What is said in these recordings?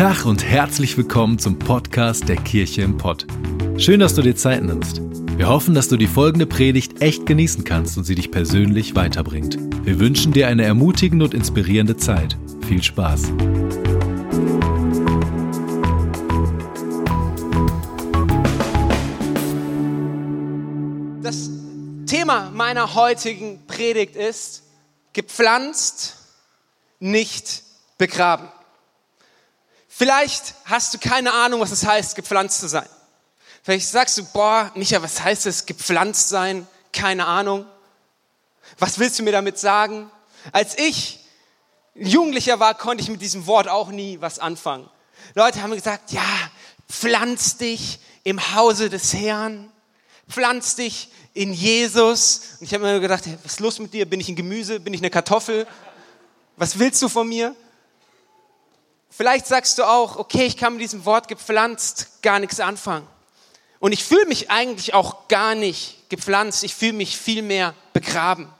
Tag und herzlich willkommen zum Podcast der Kirche im Pott. Schön, dass du dir Zeit nimmst. Wir hoffen, dass du die folgende Predigt echt genießen kannst und sie dich persönlich weiterbringt. Wir wünschen dir eine ermutigende und inspirierende Zeit. Viel Spaß. Das Thema meiner heutigen Predigt ist gepflanzt, nicht begraben. Vielleicht hast du keine Ahnung, was es heißt, gepflanzt zu sein. Vielleicht sagst du, boah, Micha, was heißt es, gepflanzt sein? Keine Ahnung. Was willst du mir damit sagen? Als ich Jugendlicher war, konnte ich mit diesem Wort auch nie was anfangen. Leute haben gesagt, ja, pflanz dich im Hause des Herrn, pflanz dich in Jesus. Und ich habe mir gedacht, was ist los mit dir? Bin ich ein Gemüse? Bin ich eine Kartoffel? Was willst du von mir? Vielleicht sagst du auch, okay, ich kann mit diesem Wort gepflanzt gar nichts anfangen. Und ich fühle mich eigentlich auch gar nicht gepflanzt, ich fühle mich vielmehr begraben.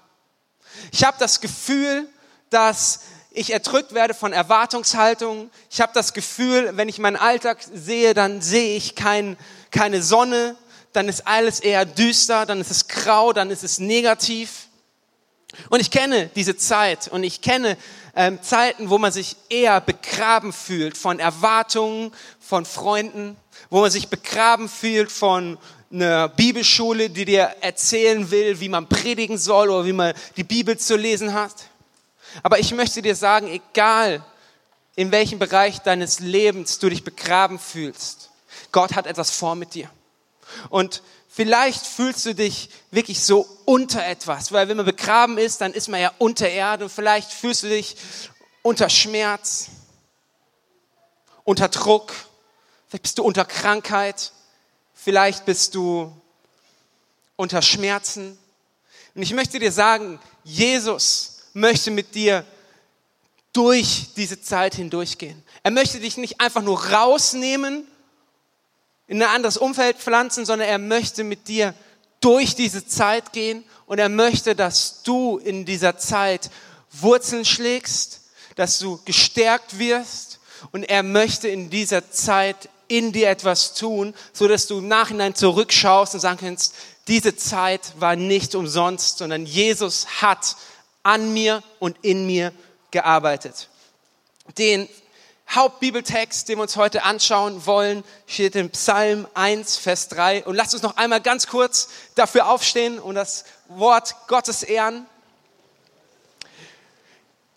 Ich habe das Gefühl, dass ich erdrückt werde von Erwartungshaltungen. Ich habe das Gefühl, wenn ich meinen Alltag sehe, dann sehe ich kein, keine Sonne, dann ist alles eher düster, dann ist es grau, dann ist es negativ. Und ich kenne diese Zeit und ich kenne ähm, Zeiten, wo man sich eher begraben fühlt von Erwartungen, von Freunden, wo man sich begraben fühlt von einer Bibelschule, die dir erzählen will, wie man predigen soll oder wie man die Bibel zu lesen hat. Aber ich möchte dir sagen, egal in welchem Bereich deines Lebens du dich begraben fühlst, Gott hat etwas vor mit dir. Und Vielleicht fühlst du dich wirklich so unter etwas, weil wenn man begraben ist, dann ist man ja unter Erde und vielleicht fühlst du dich unter Schmerz, unter Druck, vielleicht bist du unter Krankheit, vielleicht bist du unter Schmerzen. Und ich möchte dir sagen, Jesus möchte mit dir durch diese Zeit hindurchgehen. Er möchte dich nicht einfach nur rausnehmen in ein anderes Umfeld pflanzen, sondern er möchte mit dir durch diese Zeit gehen und er möchte, dass du in dieser Zeit Wurzeln schlägst, dass du gestärkt wirst und er möchte in dieser Zeit in dir etwas tun, so dass du im Nachhinein zurückschaust und sagen kannst, diese Zeit war nicht umsonst, sondern Jesus hat an mir und in mir gearbeitet. Den Hauptbibeltext, den wir uns heute anschauen wollen, steht in Psalm 1, Vers 3. Und lasst uns noch einmal ganz kurz dafür aufstehen und das Wort Gottes ehren.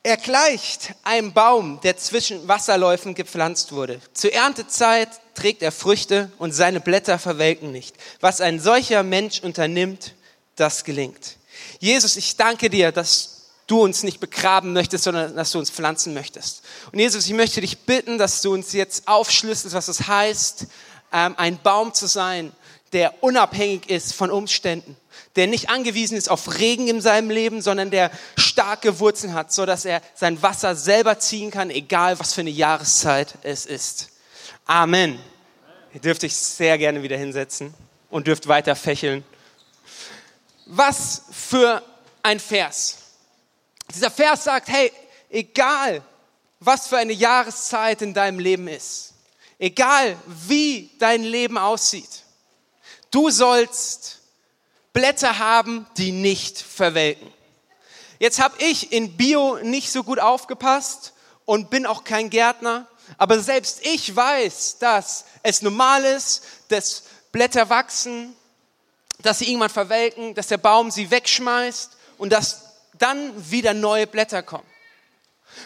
Er gleicht einem Baum, der zwischen Wasserläufen gepflanzt wurde. Zur Erntezeit trägt er Früchte und seine Blätter verwelken nicht. Was ein solcher Mensch unternimmt, das gelingt. Jesus, ich danke dir, dass du uns nicht begraben möchtest, sondern dass du uns pflanzen möchtest. Und Jesus, ich möchte dich bitten, dass du uns jetzt aufschlüsselst, was es heißt, ähm, ein Baum zu sein, der unabhängig ist von Umständen, der nicht angewiesen ist auf Regen in seinem Leben, sondern der starke Wurzeln hat, so dass er sein Wasser selber ziehen kann, egal was für eine Jahreszeit es ist. Amen. Ihr dürft euch sehr gerne wieder hinsetzen und dürft weiter fächeln. Was für ein Vers. Dieser Vers sagt, hey, egal was für eine Jahreszeit in deinem Leben ist, egal wie dein Leben aussieht, du sollst Blätter haben, die nicht verwelken. Jetzt habe ich in Bio nicht so gut aufgepasst und bin auch kein Gärtner, aber selbst ich weiß, dass es normal ist, dass Blätter wachsen, dass sie irgendwann verwelken, dass der Baum sie wegschmeißt und dass dann wieder neue Blätter kommen.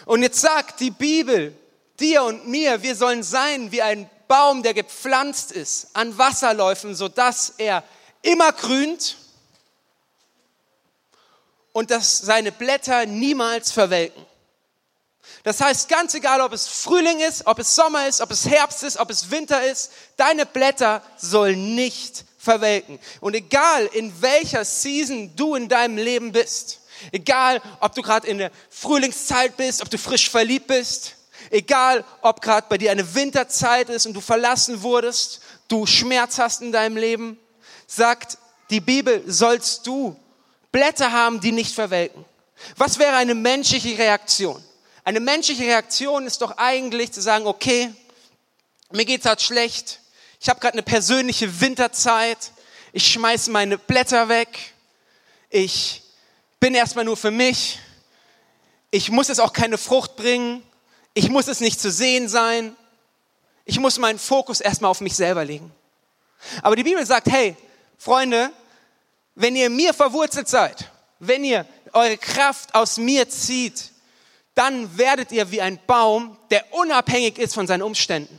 Und jetzt sagt die Bibel dir und mir, wir sollen sein wie ein Baum, der gepflanzt ist an Wasserläufen, sodass er immer grünt und dass seine Blätter niemals verwelken. Das heißt, ganz egal, ob es Frühling ist, ob es Sommer ist, ob es Herbst ist, ob es Winter ist, deine Blätter sollen nicht verwelken. Und egal, in welcher Season du in deinem Leben bist, Egal, ob du gerade in der Frühlingszeit bist, ob du frisch verliebt bist, egal, ob gerade bei dir eine Winterzeit ist und du verlassen wurdest, du Schmerz hast in deinem Leben, sagt die Bibel, sollst du Blätter haben, die nicht verwelken. Was wäre eine menschliche Reaktion? Eine menschliche Reaktion ist doch eigentlich zu sagen, okay, mir geht's halt schlecht. Ich habe gerade eine persönliche Winterzeit. Ich schmeiß meine Blätter weg. Ich bin erstmal nur für mich. Ich muss es auch keine Frucht bringen. Ich muss es nicht zu sehen sein. Ich muss meinen Fokus erstmal auf mich selber legen. Aber die Bibel sagt, hey, Freunde, wenn ihr mir verwurzelt seid, wenn ihr eure Kraft aus mir zieht, dann werdet ihr wie ein Baum, der unabhängig ist von seinen Umständen.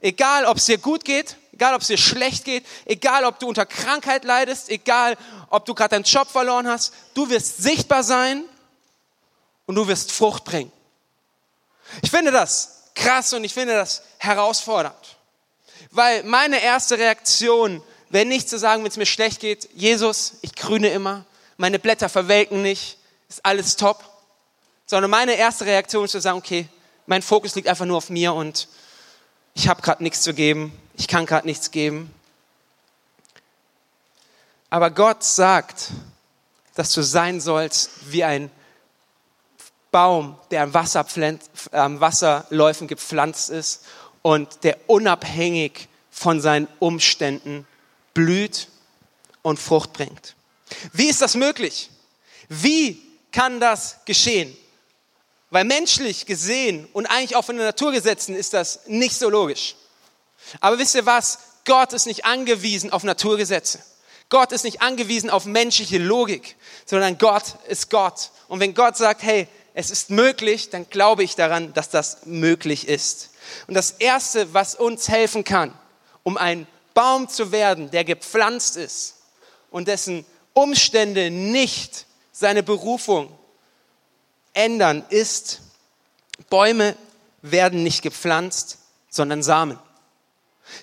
Egal, ob es dir gut geht, egal, ob es dir schlecht geht, egal, ob du unter Krankheit leidest, egal, ob du gerade deinen Job verloren hast, du wirst sichtbar sein und du wirst Frucht bringen. Ich finde das krass und ich finde das herausfordernd, weil meine erste Reaktion wäre nicht zu sagen, wenn es mir schlecht geht, Jesus, ich grüne immer, meine Blätter verwelken nicht, ist alles top, sondern meine erste Reaktion ist zu sagen, okay, mein Fokus liegt einfach nur auf mir und ich habe gerade nichts zu geben, ich kann gerade nichts geben. Aber Gott sagt, dass du sein sollst wie ein Baum, der an, an Wasserläufen gepflanzt ist und der unabhängig von seinen Umständen blüht und Frucht bringt. Wie ist das möglich? Wie kann das geschehen? Weil menschlich gesehen und eigentlich auch von den Naturgesetzen ist das nicht so logisch. Aber wisst ihr was? Gott ist nicht angewiesen auf Naturgesetze. Gott ist nicht angewiesen auf menschliche Logik, sondern Gott ist Gott. Und wenn Gott sagt, hey, es ist möglich, dann glaube ich daran, dass das möglich ist. Und das Erste, was uns helfen kann, um ein Baum zu werden, der gepflanzt ist und dessen Umstände nicht seine Berufung ändern, ist, Bäume werden nicht gepflanzt, sondern Samen.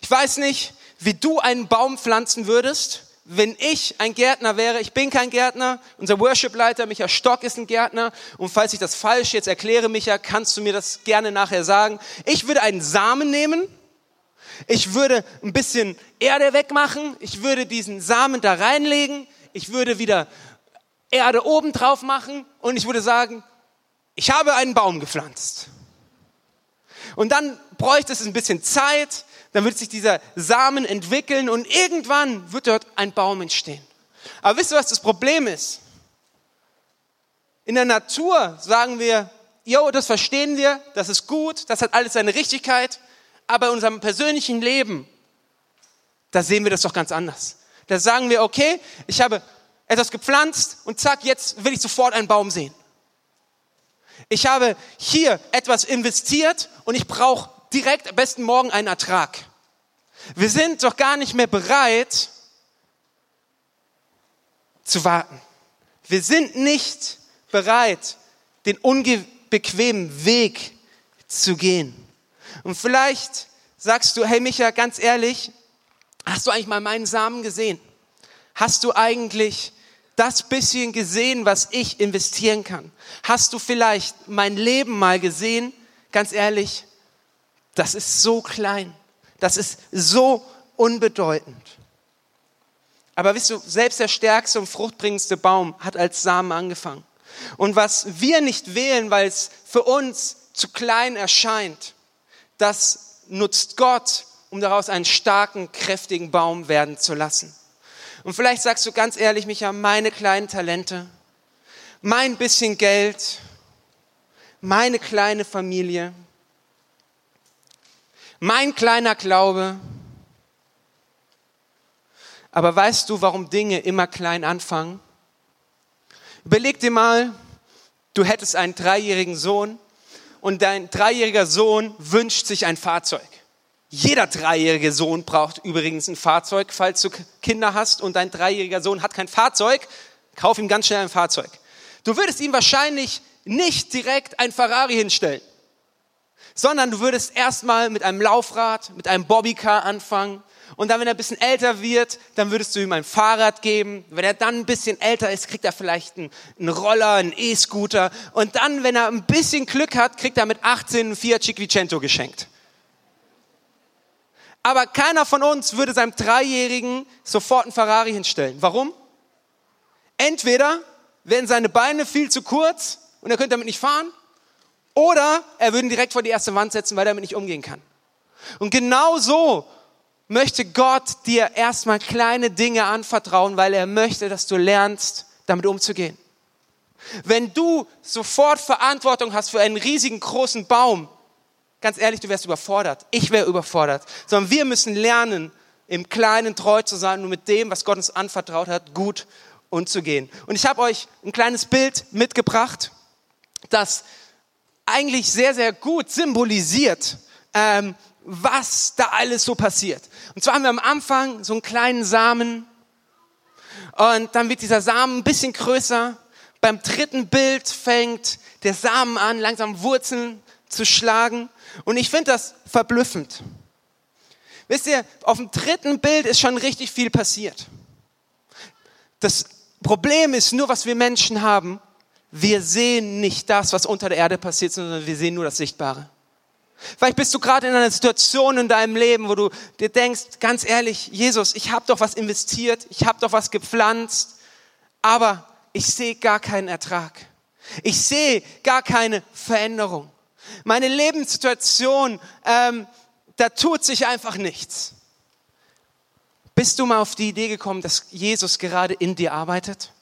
Ich weiß nicht, wie du einen Baum pflanzen würdest, wenn ich ein Gärtner wäre. Ich bin kein Gärtner. Unser Worship-Leiter Micha Stock ist ein Gärtner. Und falls ich das falsch jetzt erkläre, Micha, kannst du mir das gerne nachher sagen. Ich würde einen Samen nehmen. Ich würde ein bisschen Erde wegmachen. Ich würde diesen Samen da reinlegen. Ich würde wieder Erde oben drauf machen. Und ich würde sagen, ich habe einen Baum gepflanzt. Und dann bräuchte es ein bisschen Zeit, dann wird sich dieser Samen entwickeln und irgendwann wird dort ein Baum entstehen. Aber wisst ihr, was das Problem ist? In der Natur sagen wir, jo, das verstehen wir, das ist gut, das hat alles seine Richtigkeit, aber in unserem persönlichen Leben, da sehen wir das doch ganz anders. Da sagen wir, okay, ich habe etwas gepflanzt und zack, jetzt will ich sofort einen Baum sehen. Ich habe hier etwas investiert und ich brauche direkt am besten morgen einen Ertrag. Wir sind doch gar nicht mehr bereit zu warten. Wir sind nicht bereit, den unbequemen Weg zu gehen. Und vielleicht sagst du, hey Micha, ganz ehrlich, hast du eigentlich mal meinen Samen gesehen? Hast du eigentlich das bisschen gesehen, was ich investieren kann? Hast du vielleicht mein Leben mal gesehen? Ganz ehrlich, das ist so klein. Das ist so unbedeutend. Aber wisst du, selbst der stärkste und fruchtbringendste Baum hat als Samen angefangen. Und was wir nicht wählen, weil es für uns zu klein erscheint, das nutzt Gott, um daraus einen starken, kräftigen Baum werden zu lassen. Und vielleicht sagst du ganz ehrlich, Micha, meine kleinen Talente, mein bisschen Geld, meine kleine Familie, mein kleiner Glaube. Aber weißt du, warum Dinge immer klein anfangen? Überleg dir mal, du hättest einen dreijährigen Sohn und dein dreijähriger Sohn wünscht sich ein Fahrzeug. Jeder dreijährige Sohn braucht übrigens ein Fahrzeug, falls du Kinder hast und dein dreijähriger Sohn hat kein Fahrzeug, kauf ihm ganz schnell ein Fahrzeug. Du würdest ihm wahrscheinlich nicht direkt ein Ferrari hinstellen, sondern du würdest erstmal mit einem Laufrad, mit einem Bobbycar anfangen und dann, wenn er ein bisschen älter wird, dann würdest du ihm ein Fahrrad geben. Wenn er dann ein bisschen älter ist, kriegt er vielleicht einen, Roller, einen E-Scooter. Und dann, wenn er ein bisschen Glück hat, kriegt er mit 18 einen Fiat Cinquecento geschenkt. Aber keiner von uns würde seinem Dreijährigen sofort einen Ferrari hinstellen. Warum? Entweder werden seine Beine viel zu kurz und er könnte damit nicht fahren, oder er würde ihn direkt vor die erste Wand setzen, weil er damit nicht umgehen kann. Und genau so möchte Gott dir erstmal kleine Dinge anvertrauen, weil er möchte, dass du lernst, damit umzugehen. Wenn du sofort Verantwortung hast für einen riesigen großen Baum, ganz ehrlich, du wärst überfordert. Ich wäre überfordert. Sondern wir müssen lernen, im Kleinen treu zu sein und mit dem, was Gott uns anvertraut hat, gut umzugehen. Und ich habe euch ein kleines Bild mitgebracht, das eigentlich sehr, sehr gut symbolisiert, ähm, was da alles so passiert. Und zwar haben wir am Anfang so einen kleinen Samen und dann wird dieser Samen ein bisschen größer. Beim dritten Bild fängt der Samen an, langsam Wurzeln zu schlagen. Und ich finde das verblüffend. Wisst ihr, auf dem dritten Bild ist schon richtig viel passiert. Das Problem ist nur, was wir Menschen haben. Wir sehen nicht das, was unter der Erde passiert, sondern wir sehen nur das Sichtbare. Vielleicht bist du gerade in einer Situation in deinem Leben, wo du dir denkst, ganz ehrlich, Jesus, ich habe doch was investiert, ich habe doch was gepflanzt, aber ich sehe gar keinen Ertrag. Ich sehe gar keine Veränderung. Meine Lebenssituation, ähm, da tut sich einfach nichts. Bist du mal auf die Idee gekommen, dass Jesus gerade in dir arbeitet?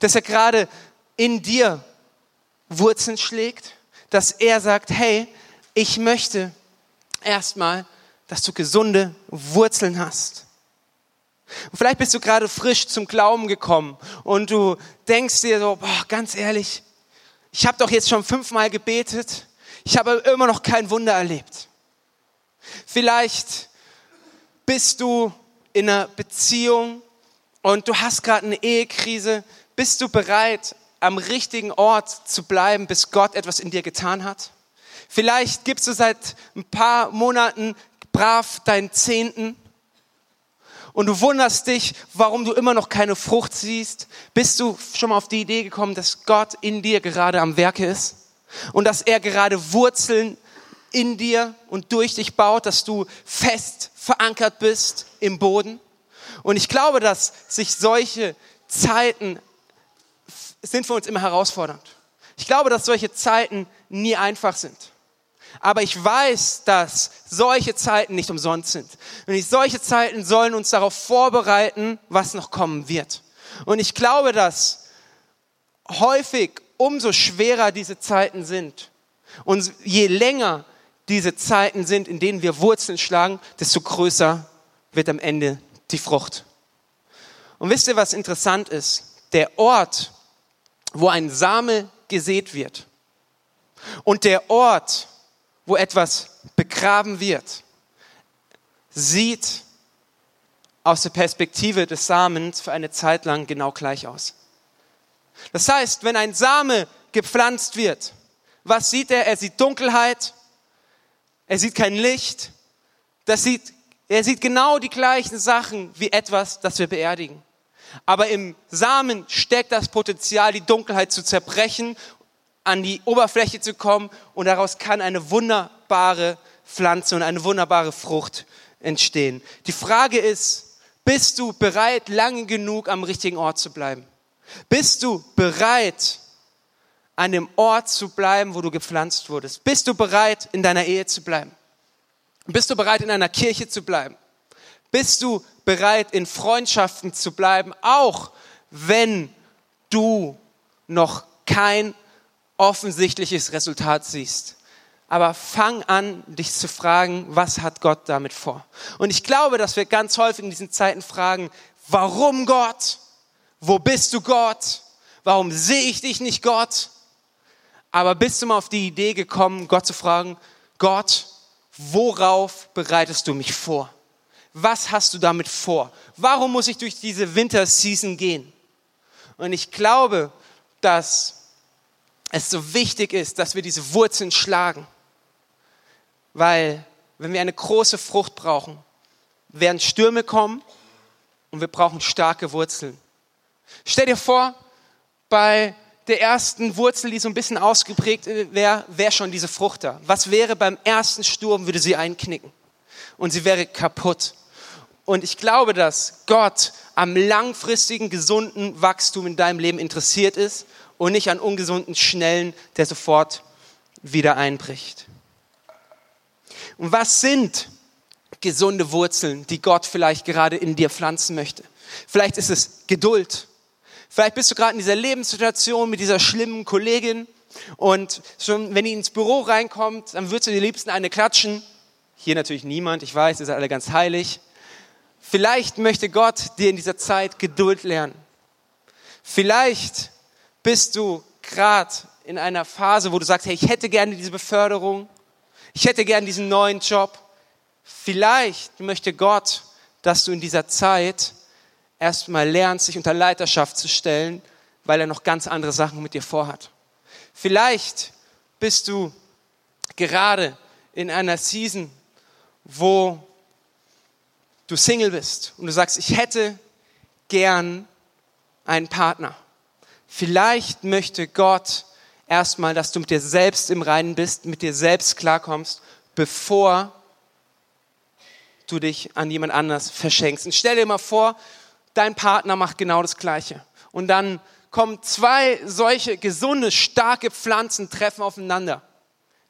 Dass er gerade in dir Wurzeln schlägt? Dass er sagt, hey, ich möchte erstmal, dass du gesunde Wurzeln hast. Und vielleicht bist du gerade frisch zum Glauben gekommen und du denkst dir so, boah, ganz ehrlich, ich habe doch jetzt schon fünfmal gebetet, ich habe immer noch kein Wunder erlebt. Vielleicht bist du in einer Beziehung und du hast gerade eine Ehekrise. Bist du bereit, am richtigen Ort zu bleiben, bis Gott etwas in dir getan hat? Vielleicht gibst du seit ein paar Monaten brav deinen Zehnten und du wunderst dich, warum du immer noch keine Frucht siehst. Bist du schon mal auf die Idee gekommen, dass Gott in dir gerade am Werke ist und dass er gerade Wurzeln in dir und durch dich baut, dass du fest verankert bist im Boden? Und ich glaube, dass sich solche Zeiten sind für uns immer herausfordernd. Ich glaube, dass solche Zeiten nie einfach sind. Aber ich weiß, dass solche Zeiten nicht umsonst sind. Und solche Zeiten sollen uns darauf vorbereiten, was noch kommen wird. Und ich glaube, dass häufig umso schwerer diese Zeiten sind und je länger diese Zeiten sind, in denen wir Wurzeln schlagen, desto größer wird am Ende die Frucht. Und wisst ihr, was interessant ist? Der Ort, wo ein Same gesät wird und der Ort, wo etwas begraben wird, sieht aus der Perspektive des Samens für eine Zeit lang genau gleich aus. Das heißt, wenn ein Same gepflanzt wird, was sieht er? Er sieht Dunkelheit, er sieht kein Licht, das sieht, er sieht genau die gleichen Sachen wie etwas, das wir beerdigen. Aber im Samen steckt das Potenzial, die Dunkelheit zu zerbrechen an die Oberfläche zu kommen und daraus kann eine wunderbare Pflanze und eine wunderbare Frucht entstehen. Die Frage ist, bist du bereit, lange genug am richtigen Ort zu bleiben? Bist du bereit, an dem Ort zu bleiben, wo du gepflanzt wurdest? Bist du bereit, in deiner Ehe zu bleiben? Bist du bereit, in einer Kirche zu bleiben? Bist du bereit, in Freundschaften zu bleiben, auch wenn du noch kein offensichtliches Resultat siehst. Aber fang an, dich zu fragen, was hat Gott damit vor? Und ich glaube, dass wir ganz häufig in diesen Zeiten fragen, warum Gott? Wo bist du Gott? Warum sehe ich dich nicht Gott? Aber bist du mal auf die Idee gekommen, Gott zu fragen, Gott, worauf bereitest du mich vor? Was hast du damit vor? Warum muss ich durch diese Winterseason gehen? Und ich glaube, dass es so wichtig ist, dass wir diese Wurzeln schlagen. Weil wenn wir eine große Frucht brauchen, werden Stürme kommen und wir brauchen starke Wurzeln. Stell dir vor, bei der ersten Wurzel, die so ein bisschen ausgeprägt wäre, wäre schon diese Frucht da. Was wäre beim ersten Sturm, würde sie einknicken und sie wäre kaputt. Und ich glaube, dass Gott am langfristigen, gesunden Wachstum in deinem Leben interessiert ist und nicht an ungesunden Schnellen, der sofort wieder einbricht. Und was sind gesunde Wurzeln, die Gott vielleicht gerade in dir pflanzen möchte. Vielleicht ist es Geduld. Vielleicht bist du gerade in dieser Lebenssituation mit dieser schlimmen Kollegin und schon wenn die ins Büro reinkommt, dann würdest du dir liebsten eine klatschen. Hier natürlich niemand, ich weiß, ihr seid alle ganz heilig. Vielleicht möchte Gott dir in dieser Zeit Geduld lernen. Vielleicht bist du gerade in einer Phase, wo du sagst, hey, ich hätte gerne diese Beförderung, ich hätte gerne diesen neuen Job. Vielleicht möchte Gott, dass du in dieser Zeit erstmal lernst, dich unter Leiterschaft zu stellen, weil er noch ganz andere Sachen mit dir vorhat. Vielleicht bist du gerade in einer Season, wo du Single bist und du sagst, ich hätte gern einen Partner. Vielleicht möchte Gott erstmal, dass du mit dir selbst im Reinen bist, mit dir selbst klarkommst, bevor du dich an jemand anders verschenkst. Und stell dir mal vor, dein Partner macht genau das Gleiche. Und dann kommen zwei solche gesunde, starke Pflanzen treffen aufeinander.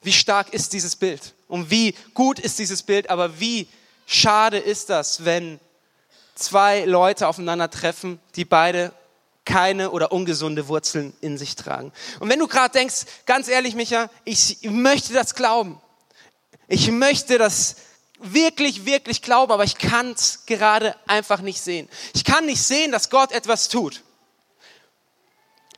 Wie stark ist dieses Bild? Und wie gut ist dieses Bild? Aber wie schade ist das, wenn zwei Leute aufeinandertreffen, die beide keine oder ungesunde Wurzeln in sich tragen. Und wenn du gerade denkst, ganz ehrlich, Micha, ich möchte das glauben. Ich möchte das wirklich, wirklich glauben, aber ich kann es gerade einfach nicht sehen. Ich kann nicht sehen, dass Gott etwas tut.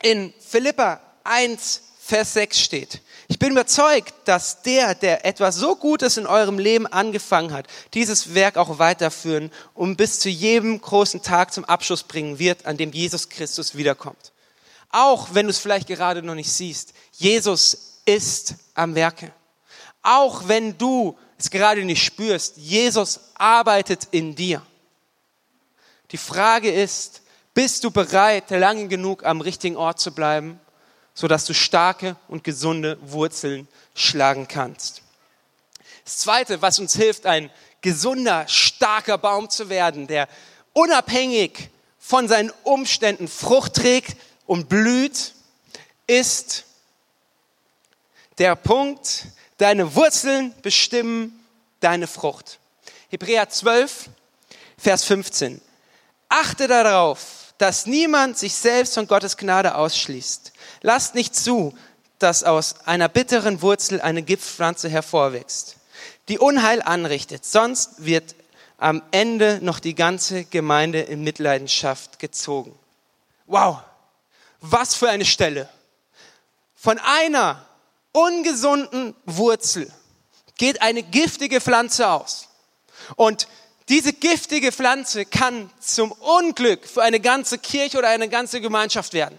In Philippa 1, Vers 6 steht, ich bin überzeugt, dass der, der etwas so Gutes in eurem Leben angefangen hat, dieses Werk auch weiterführen und bis zu jedem großen Tag zum Abschluss bringen wird, an dem Jesus Christus wiederkommt. Auch wenn du es vielleicht gerade noch nicht siehst, Jesus ist am Werke. Auch wenn du es gerade nicht spürst, Jesus arbeitet in dir. Die Frage ist, bist du bereit, lange genug am richtigen Ort zu bleiben sodass du starke und gesunde Wurzeln schlagen kannst. Das Zweite, was uns hilft, ein gesunder, starker Baum zu werden, der unabhängig von seinen Umständen Frucht trägt und blüht, ist der Punkt, deine Wurzeln bestimmen deine Frucht. Hebräer 12, Vers 15. Achte darauf, dass niemand sich selbst von Gottes Gnade ausschließt. Lasst nicht zu, dass aus einer bitteren Wurzel eine Giftpflanze hervorwächst, die Unheil anrichtet. Sonst wird am Ende noch die ganze Gemeinde in Mitleidenschaft gezogen. Wow, was für eine Stelle. Von einer ungesunden Wurzel geht eine giftige Pflanze aus. Und diese giftige Pflanze kann zum Unglück für eine ganze Kirche oder eine ganze Gemeinschaft werden.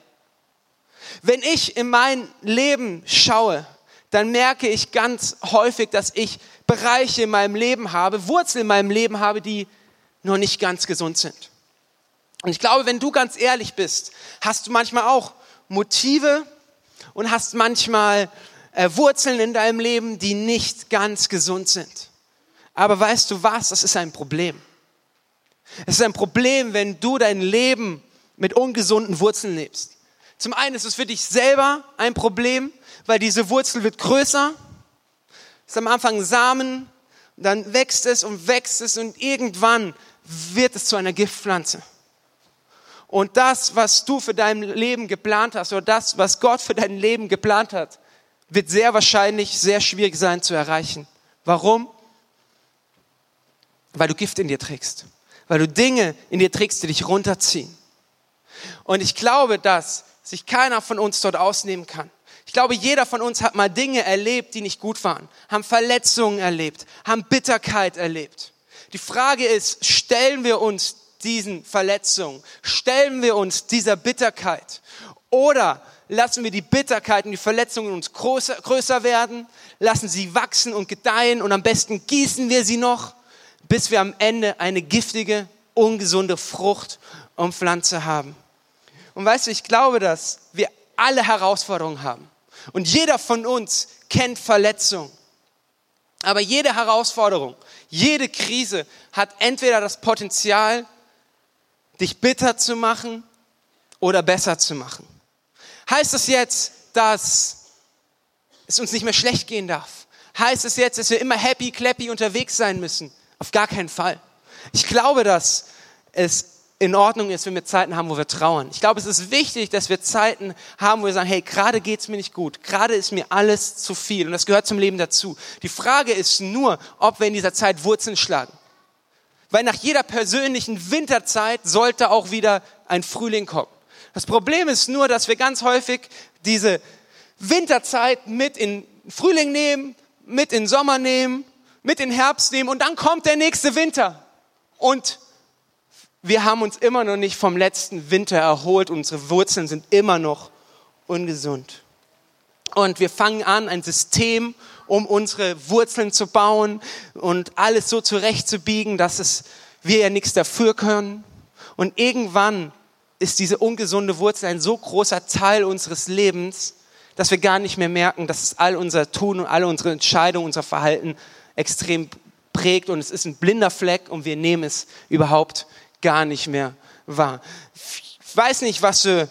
Wenn ich in mein Leben schaue, dann merke ich ganz häufig, dass ich Bereiche in meinem Leben habe, Wurzeln in meinem Leben habe, die noch nicht ganz gesund sind. Und ich glaube, wenn du ganz ehrlich bist, hast du manchmal auch Motive und hast manchmal äh, Wurzeln in deinem Leben, die nicht ganz gesund sind. Aber weißt du was? Das ist ein Problem. Es ist ein Problem, wenn du dein Leben mit ungesunden Wurzeln lebst. Zum einen ist es für dich selber ein Problem, weil diese Wurzel wird größer. Es ist am Anfang Samen, dann wächst es und wächst es und irgendwann wird es zu einer Giftpflanze. Und das, was du für dein Leben geplant hast oder das, was Gott für dein Leben geplant hat, wird sehr wahrscheinlich sehr schwierig sein zu erreichen. Warum? weil du Gift in dir trägst, weil du Dinge in dir trägst, die dich runterziehen. Und ich glaube, dass sich keiner von uns dort ausnehmen kann. Ich glaube, jeder von uns hat mal Dinge erlebt, die nicht gut waren, haben Verletzungen erlebt, haben Bitterkeit erlebt. Die Frage ist, stellen wir uns diesen Verletzungen, stellen wir uns dieser Bitterkeit oder lassen wir die Bitterkeit und die Verletzungen uns größer, größer werden, lassen sie wachsen und gedeihen und am besten gießen wir sie noch bis wir am Ende eine giftige, ungesunde Frucht und Pflanze haben. Und weißt du, ich glaube, dass wir alle Herausforderungen haben. Und jeder von uns kennt Verletzungen. Aber jede Herausforderung, jede Krise hat entweder das Potenzial, dich bitter zu machen oder besser zu machen. Heißt das jetzt, dass es uns nicht mehr schlecht gehen darf? Heißt es jetzt, dass wir immer happy, clappy unterwegs sein müssen? Auf gar keinen Fall. Ich glaube, dass es in Ordnung ist, wenn wir Zeiten haben, wo wir trauern. Ich glaube, es ist wichtig, dass wir Zeiten haben, wo wir sagen, hey, gerade geht's mir nicht gut, gerade ist mir alles zu viel und das gehört zum Leben dazu. Die Frage ist nur, ob wir in dieser Zeit Wurzeln schlagen. Weil nach jeder persönlichen Winterzeit sollte auch wieder ein Frühling kommen. Das Problem ist nur, dass wir ganz häufig diese Winterzeit mit in Frühling nehmen, mit in Sommer nehmen, mit in Herbst nehmen und dann kommt der nächste Winter. Und wir haben uns immer noch nicht vom letzten Winter erholt. Unsere Wurzeln sind immer noch ungesund. Und wir fangen an, ein System, um unsere Wurzeln zu bauen und alles so zurechtzubiegen, dass es, wir ja nichts dafür können. Und irgendwann ist diese ungesunde Wurzel ein so großer Teil unseres Lebens, dass wir gar nicht mehr merken, dass es all unser Tun und alle unsere Entscheidungen, unser Verhalten extrem prägt und es ist ein blinder Fleck und wir nehmen es überhaupt gar nicht mehr wahr. Ich weiß nicht, was für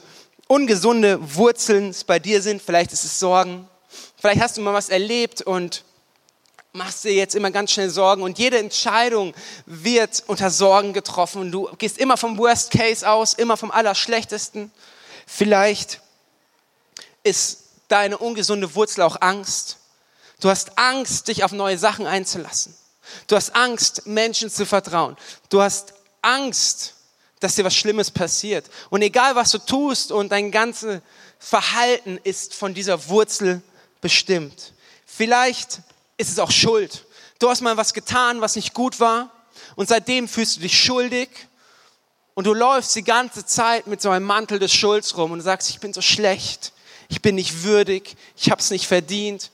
ungesunde Wurzeln es bei dir sind. Vielleicht ist es Sorgen. Vielleicht hast du mal was erlebt und machst dir jetzt immer ganz schnell Sorgen und jede Entscheidung wird unter Sorgen getroffen du gehst immer vom Worst Case aus, immer vom Allerschlechtesten. Vielleicht ist deine ungesunde Wurzel auch Angst. Du hast Angst, dich auf neue Sachen einzulassen. Du hast Angst, Menschen zu vertrauen. Du hast Angst, dass dir was Schlimmes passiert. Und egal, was du tust und dein ganzes Verhalten ist von dieser Wurzel bestimmt. Vielleicht ist es auch Schuld. Du hast mal was getan, was nicht gut war und seitdem fühlst du dich schuldig und du läufst die ganze Zeit mit so einem Mantel des Schulds rum und sagst, ich bin so schlecht, ich bin nicht würdig, ich habe es nicht verdient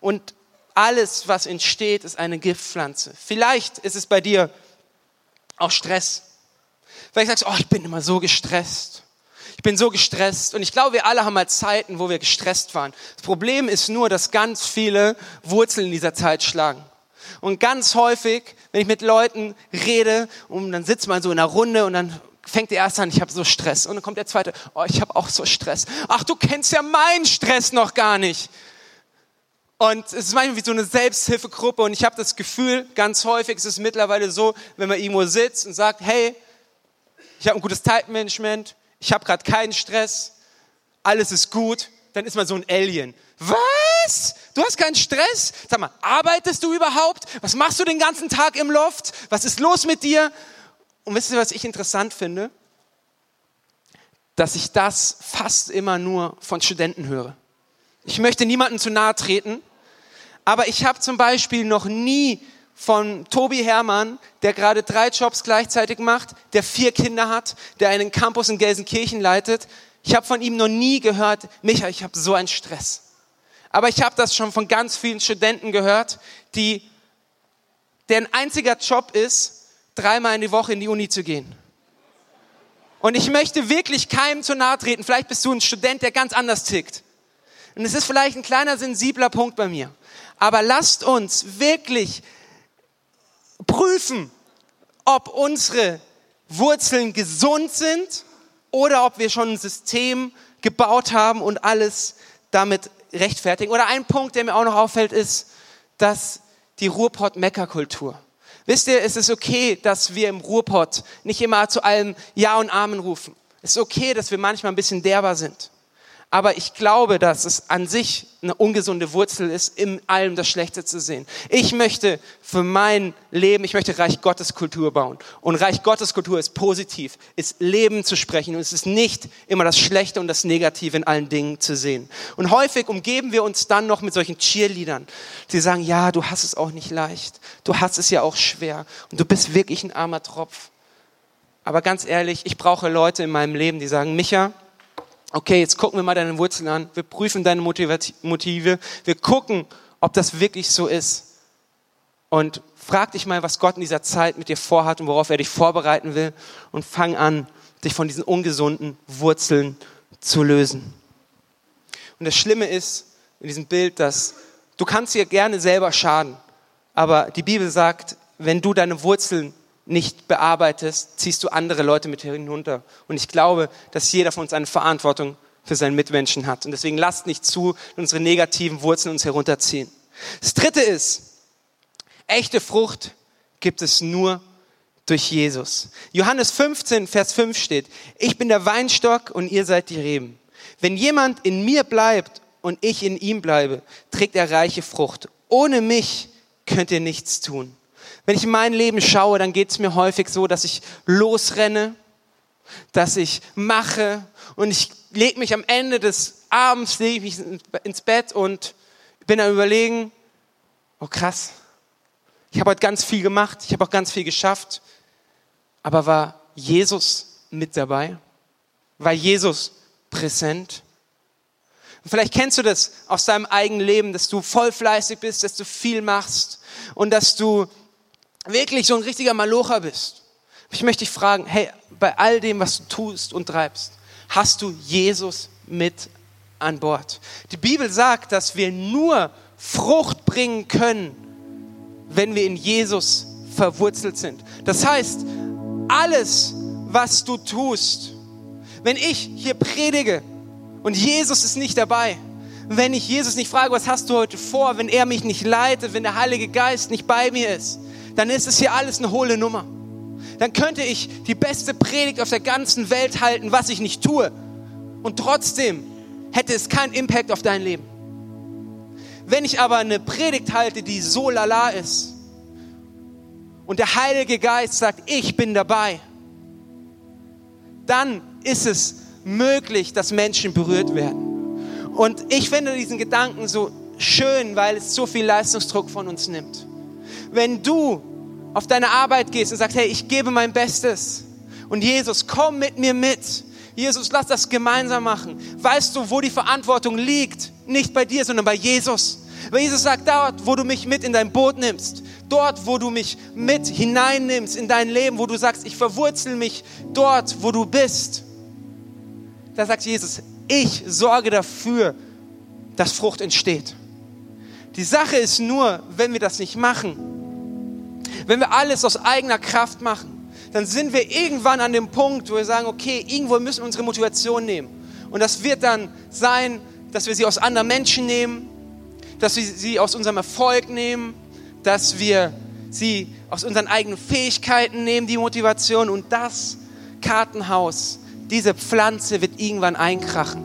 und alles, was entsteht, ist eine Giftpflanze. Vielleicht ist es bei dir auch Stress. Vielleicht sagst du, oh, ich bin immer so gestresst. Ich bin so gestresst. Und ich glaube, wir alle haben mal Zeiten, wo wir gestresst waren. Das Problem ist nur, dass ganz viele Wurzeln in dieser Zeit schlagen. Und ganz häufig, wenn ich mit Leuten rede und dann sitzt man so in einer Runde und dann fängt der erste an, ich habe so Stress. Und dann kommt der zweite, oh, ich habe auch so Stress. Ach, du kennst ja meinen Stress noch gar nicht. Und es ist manchmal wie so eine Selbsthilfegruppe und ich habe das Gefühl, ganz häufig ist es mittlerweile so, wenn man irgendwo sitzt und sagt, hey, ich habe ein gutes Zeitmanagement, ich habe gerade keinen Stress, alles ist gut, dann ist man so ein Alien. Was? Du hast keinen Stress? Sag mal, arbeitest du überhaupt? Was machst du den ganzen Tag im Loft? Was ist los mit dir? Und wisst ihr, was ich interessant finde? Dass ich das fast immer nur von Studenten höre. Ich möchte niemandem zu nahe treten, aber ich habe zum Beispiel noch nie von Tobi Hermann, der gerade drei Jobs gleichzeitig macht, der vier Kinder hat, der einen Campus in Gelsenkirchen leitet. Ich habe von ihm noch nie gehört, Micha, ich habe so einen Stress. Aber ich habe das schon von ganz vielen Studenten gehört, die, deren einziger Job ist, dreimal in die Woche in die Uni zu gehen. Und ich möchte wirklich keinem zu nahe treten. Vielleicht bist du ein Student, der ganz anders tickt. Und es ist vielleicht ein kleiner sensibler Punkt bei mir. Aber lasst uns wirklich prüfen, ob unsere Wurzeln gesund sind oder ob wir schon ein System gebaut haben und alles damit rechtfertigen. Oder ein Punkt, der mir auch noch auffällt, ist, dass die Ruhrpott-Mekka-Kultur. Wisst ihr, es ist okay, dass wir im Ruhrpott nicht immer zu allem Ja und Amen rufen. Es ist okay, dass wir manchmal ein bisschen derber sind. Aber ich glaube, dass es an sich eine ungesunde Wurzel ist, in allem das Schlechte zu sehen. Ich möchte für mein Leben, ich möchte Reich Gottes Kultur bauen. Und Reich Gottes Kultur ist positiv, ist Leben zu sprechen. Und es ist nicht immer das Schlechte und das Negative in allen Dingen zu sehen. Und häufig umgeben wir uns dann noch mit solchen Cheerleadern, die sagen, ja, du hast es auch nicht leicht. Du hast es ja auch schwer. Und du bist wirklich ein armer Tropf. Aber ganz ehrlich, ich brauche Leute in meinem Leben, die sagen, Micha, okay, jetzt gucken wir mal deine Wurzeln an, wir prüfen deine Motive, wir gucken, ob das wirklich so ist. Und frag dich mal, was Gott in dieser Zeit mit dir vorhat und worauf er dich vorbereiten will und fang an, dich von diesen ungesunden Wurzeln zu lösen. Und das Schlimme ist in diesem Bild, dass du kannst dir gerne selber schaden, aber die Bibel sagt, wenn du deine Wurzeln nicht bearbeitest, ziehst du andere Leute mit hinunter. Und ich glaube, dass jeder von uns eine Verantwortung für seinen Mitmenschen hat. Und deswegen lasst nicht zu, unsere negativen Wurzeln uns herunterziehen. Das dritte ist, echte Frucht gibt es nur durch Jesus. Johannes 15, Vers 5 steht, ich bin der Weinstock und ihr seid die Reben. Wenn jemand in mir bleibt und ich in ihm bleibe, trägt er reiche Frucht. Ohne mich könnt ihr nichts tun. Wenn ich in mein Leben schaue, dann geht es mir häufig so, dass ich losrenne, dass ich mache und ich lege mich am Ende des Abends, lege mich ins Bett und bin am überlegen, oh krass, ich habe heute ganz viel gemacht, ich habe auch ganz viel geschafft, aber war Jesus mit dabei? War Jesus präsent? Und vielleicht kennst du das aus deinem eigenen Leben, dass du voll fleißig bist, dass du viel machst und dass du wirklich so ein richtiger Malocher bist. Ich möchte dich fragen, hey, bei all dem, was du tust und treibst, hast du Jesus mit an Bord? Die Bibel sagt, dass wir nur Frucht bringen können, wenn wir in Jesus verwurzelt sind. Das heißt, alles, was du tust, wenn ich hier predige und Jesus ist nicht dabei, wenn ich Jesus nicht frage, was hast du heute vor, wenn er mich nicht leitet, wenn der Heilige Geist nicht bei mir ist, dann ist es hier alles eine hohle Nummer. Dann könnte ich die beste Predigt auf der ganzen Welt halten, was ich nicht tue. Und trotzdem hätte es keinen Impact auf dein Leben. Wenn ich aber eine Predigt halte, die so lala ist und der Heilige Geist sagt, ich bin dabei, dann ist es möglich, dass Menschen berührt werden. Und ich finde diesen Gedanken so schön, weil es so viel Leistungsdruck von uns nimmt. Wenn du auf deine Arbeit gehst und sagst, hey, ich gebe mein Bestes und Jesus, komm mit mir mit. Jesus, lass das gemeinsam machen. Weißt du, wo die Verantwortung liegt? Nicht bei dir, sondern bei Jesus. Weil Jesus sagt, dort, wo du mich mit in dein Boot nimmst, dort, wo du mich mit hineinnimmst in dein Leben, wo du sagst, ich verwurzel mich dort, wo du bist, da sagt Jesus, ich sorge dafür, dass Frucht entsteht. Die Sache ist nur, wenn wir das nicht machen, wenn wir alles aus eigener Kraft machen, dann sind wir irgendwann an dem Punkt, wo wir sagen, okay, irgendwo müssen wir unsere Motivation nehmen. Und das wird dann sein, dass wir sie aus anderen Menschen nehmen, dass wir sie aus unserem Erfolg nehmen, dass wir sie aus unseren eigenen Fähigkeiten nehmen, die Motivation. Und das Kartenhaus, diese Pflanze wird irgendwann einkrachen.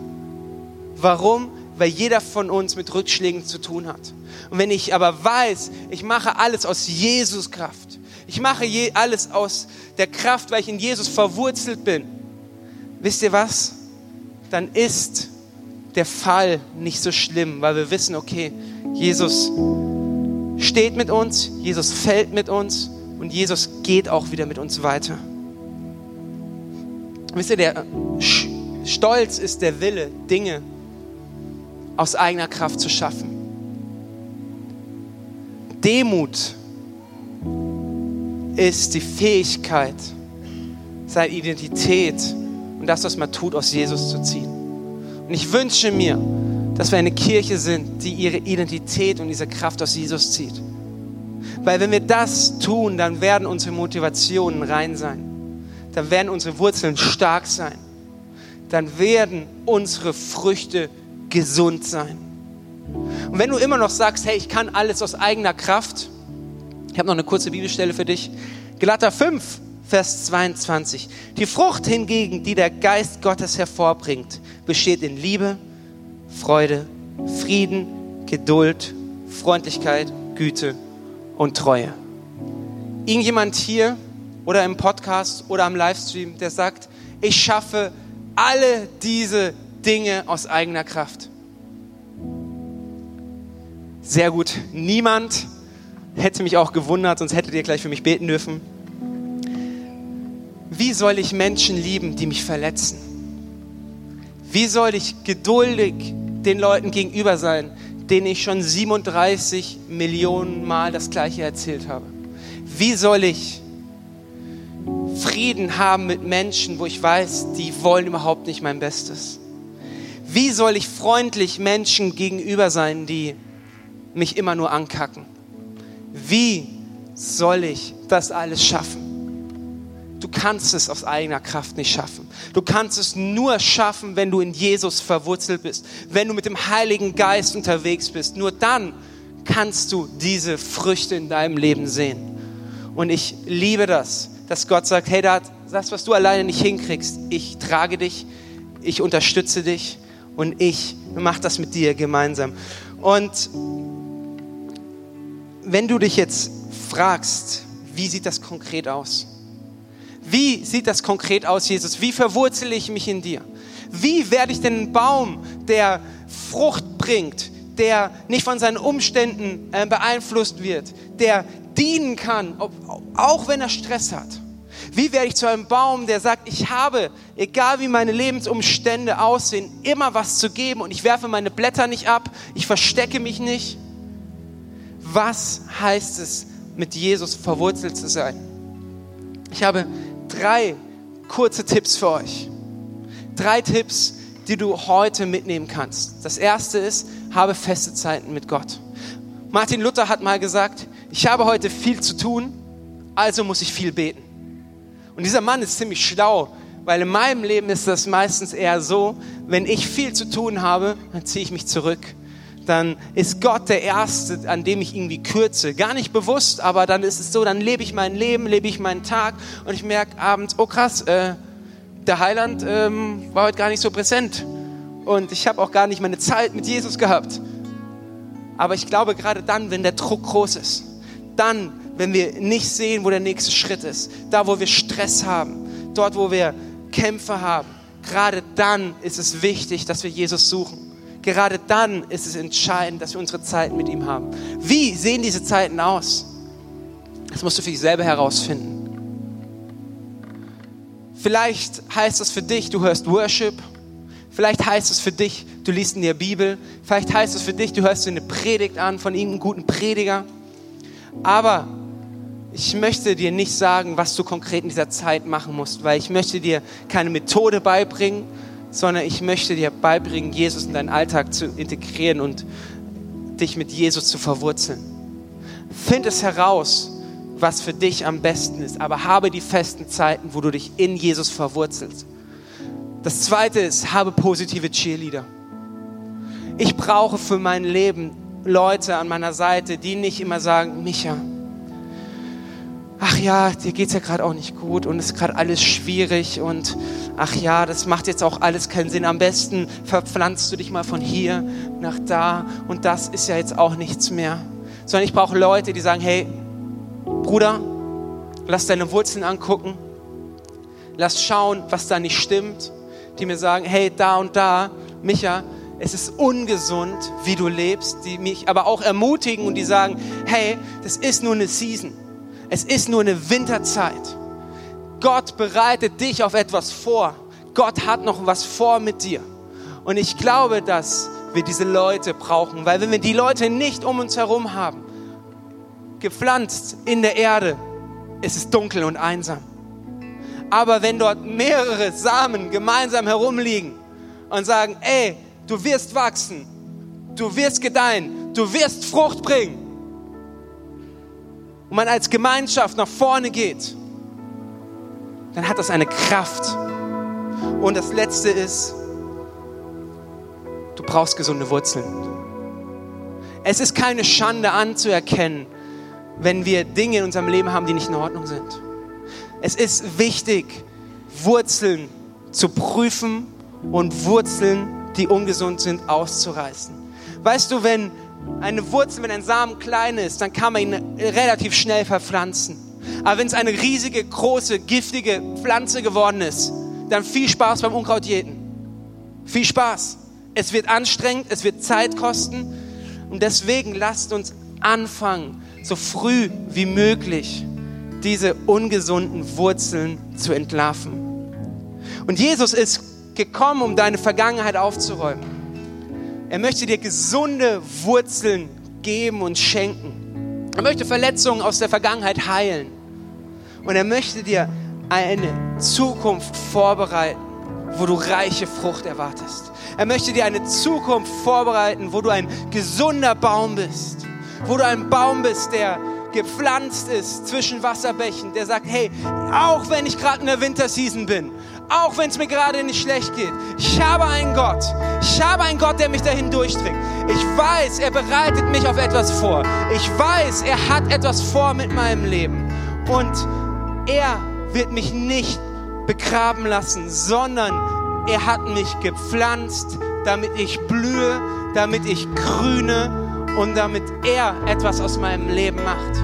Warum? Weil jeder von uns mit Rückschlägen zu tun hat. Und wenn ich aber weiß, ich mache alles aus Jesus Kraft, ich mache alles aus der Kraft, weil ich in Jesus verwurzelt bin, wisst ihr was? Dann ist der Fall nicht so schlimm, weil wir wissen, okay, Jesus steht mit uns, Jesus fällt mit uns und Jesus geht auch wieder mit uns weiter. Wisst ihr, der Stolz ist der Wille, Dinge aus eigener Kraft zu schaffen. Demut ist die Fähigkeit, seine Identität und das, was man tut, aus Jesus zu ziehen. Und ich wünsche mir, dass wir eine Kirche sind, die ihre Identität und diese Kraft aus Jesus zieht. Weil wenn wir das tun, dann werden unsere Motivationen rein sein. Dann werden unsere Wurzeln stark sein. Dann werden unsere Früchte gesund sein. Und wenn du immer noch sagst, hey, ich kann alles aus eigener Kraft, ich habe noch eine kurze Bibelstelle für dich. Galater 5, Vers 22. Die Frucht hingegen, die der Geist Gottes hervorbringt, besteht in Liebe, Freude, Frieden, Geduld, Freundlichkeit, Güte und Treue. Irgendjemand hier oder im Podcast oder am Livestream, der sagt, ich schaffe alle diese Dinge aus eigener Kraft. Sehr gut. Niemand hätte mich auch gewundert, sonst hättet ihr gleich für mich beten dürfen. Wie soll ich Menschen lieben, die mich verletzen? Wie soll ich geduldig den Leuten gegenüber sein, denen ich schon 37 Millionen Mal das Gleiche erzählt habe? Wie soll ich Frieden haben mit Menschen, wo ich weiß, die wollen überhaupt nicht mein Bestes? Wie soll ich freundlich Menschen gegenüber sein, die mich immer nur ankacken? Wie soll ich das alles schaffen? Du kannst es aus eigener Kraft nicht schaffen. Du kannst es nur schaffen, wenn du in Jesus verwurzelt bist, wenn du mit dem Heiligen Geist unterwegs bist. Nur dann kannst du diese Früchte in deinem Leben sehen. Und ich liebe das, dass Gott sagt, hey, das, was du alleine nicht hinkriegst, ich trage dich, ich unterstütze dich und ich mache das mit dir gemeinsam. Und wenn du dich jetzt fragst, wie sieht das konkret aus? Wie sieht das konkret aus, Jesus? Wie verwurzele ich mich in dir? Wie werde ich denn ein Baum, der Frucht bringt, der nicht von seinen Umständen äh, beeinflusst wird, der dienen kann, auch wenn er Stress hat? Wie werde ich zu einem Baum, der sagt, ich habe, egal wie meine Lebensumstände aussehen, immer was zu geben und ich werfe meine Blätter nicht ab, ich verstecke mich nicht? Was heißt es, mit Jesus verwurzelt zu sein? Ich habe drei kurze Tipps für euch. Drei Tipps, die du heute mitnehmen kannst. Das erste ist, habe feste Zeiten mit Gott. Martin Luther hat mal gesagt, ich habe heute viel zu tun, also muss ich viel beten. Und dieser Mann ist ziemlich schlau, weil in meinem Leben ist das meistens eher so, wenn ich viel zu tun habe, dann ziehe ich mich zurück. Dann ist Gott der Erste, an dem ich irgendwie kürze. Gar nicht bewusst, aber dann ist es so, dann lebe ich mein Leben, lebe ich meinen Tag und ich merke abends, oh krass, äh, der Heiland ähm, war heute gar nicht so präsent. Und ich habe auch gar nicht meine Zeit mit Jesus gehabt. Aber ich glaube, gerade dann, wenn der Druck groß ist, dann wenn wir nicht sehen, wo der nächste Schritt ist. Da, wo wir Stress haben, dort, wo wir Kämpfe haben. Gerade dann ist es wichtig, dass wir Jesus suchen. Gerade dann ist es entscheidend, dass wir unsere Zeit mit ihm haben. Wie sehen diese Zeiten aus? Das musst du für dich selber herausfinden. Vielleicht heißt es für dich, du hörst Worship. Vielleicht heißt es für dich, du liest in der Bibel. Vielleicht heißt es für dich, du hörst dir eine Predigt an von irgendeinem guten Prediger. Aber ich möchte dir nicht sagen, was du konkret in dieser Zeit machen musst, weil ich möchte dir keine Methode beibringen, sondern ich möchte dir beibringen, Jesus in deinen Alltag zu integrieren und dich mit Jesus zu verwurzeln. Find es heraus, was für dich am besten ist, aber habe die festen Zeiten, wo du dich in Jesus verwurzelst. Das zweite ist, habe positive Cheerleader. Ich brauche für mein Leben Leute an meiner Seite, die nicht immer sagen, Micha, ach ja, dir geht es ja gerade auch nicht gut und es ist gerade alles schwierig und ach ja, das macht jetzt auch alles keinen Sinn. Am besten verpflanzt du dich mal von hier nach da und das ist ja jetzt auch nichts mehr. Sondern ich brauche Leute, die sagen, hey, Bruder, lass deine Wurzeln angucken, lass schauen, was da nicht stimmt, die mir sagen, hey, da und da, Micha, es ist ungesund, wie du lebst, die mich aber auch ermutigen und die sagen, hey, das ist nur eine Season. Es ist nur eine Winterzeit. Gott bereitet dich auf etwas vor. Gott hat noch was vor mit dir. Und ich glaube, dass wir diese Leute brauchen, weil wenn wir die Leute nicht um uns herum haben, gepflanzt in der Erde, ist es dunkel und einsam. Aber wenn dort mehrere Samen gemeinsam herumliegen und sagen, ey, du wirst wachsen, du wirst gedeihen, du wirst Frucht bringen, und man als Gemeinschaft nach vorne geht, dann hat das eine Kraft. Und das Letzte ist, du brauchst gesunde Wurzeln. Es ist keine Schande anzuerkennen, wenn wir Dinge in unserem Leben haben, die nicht in Ordnung sind. Es ist wichtig, Wurzeln zu prüfen und Wurzeln, die ungesund sind, auszureißen. Weißt du, wenn eine Wurzel, wenn ein Samen klein ist, dann kann man ihn relativ schnell verpflanzen. Aber wenn es eine riesige, große, giftige Pflanze geworden ist, dann viel Spaß beim Unkrautjäten. Viel Spaß. Es wird anstrengend, es wird Zeit kosten. Und deswegen lasst uns anfangen, so früh wie möglich diese ungesunden Wurzeln zu entlarven. Und Jesus ist gekommen, um deine Vergangenheit aufzuräumen. Er möchte dir gesunde Wurzeln geben und schenken. Er möchte Verletzungen aus der Vergangenheit heilen. Und er möchte dir eine Zukunft vorbereiten, wo du reiche Frucht erwartest. Er möchte dir eine Zukunft vorbereiten, wo du ein gesunder Baum bist. Wo du ein Baum bist, der gepflanzt ist zwischen Wasserbächen, der sagt, hey, auch wenn ich gerade in der Winterseason bin, auch wenn es mir gerade nicht schlecht geht. Ich habe einen Gott. Ich habe einen Gott, der mich dahin durchdringt. Ich weiß, er bereitet mich auf etwas vor. Ich weiß, er hat etwas vor mit meinem Leben. Und er wird mich nicht begraben lassen, sondern er hat mich gepflanzt, damit ich blühe, damit ich grüne und damit er etwas aus meinem Leben macht.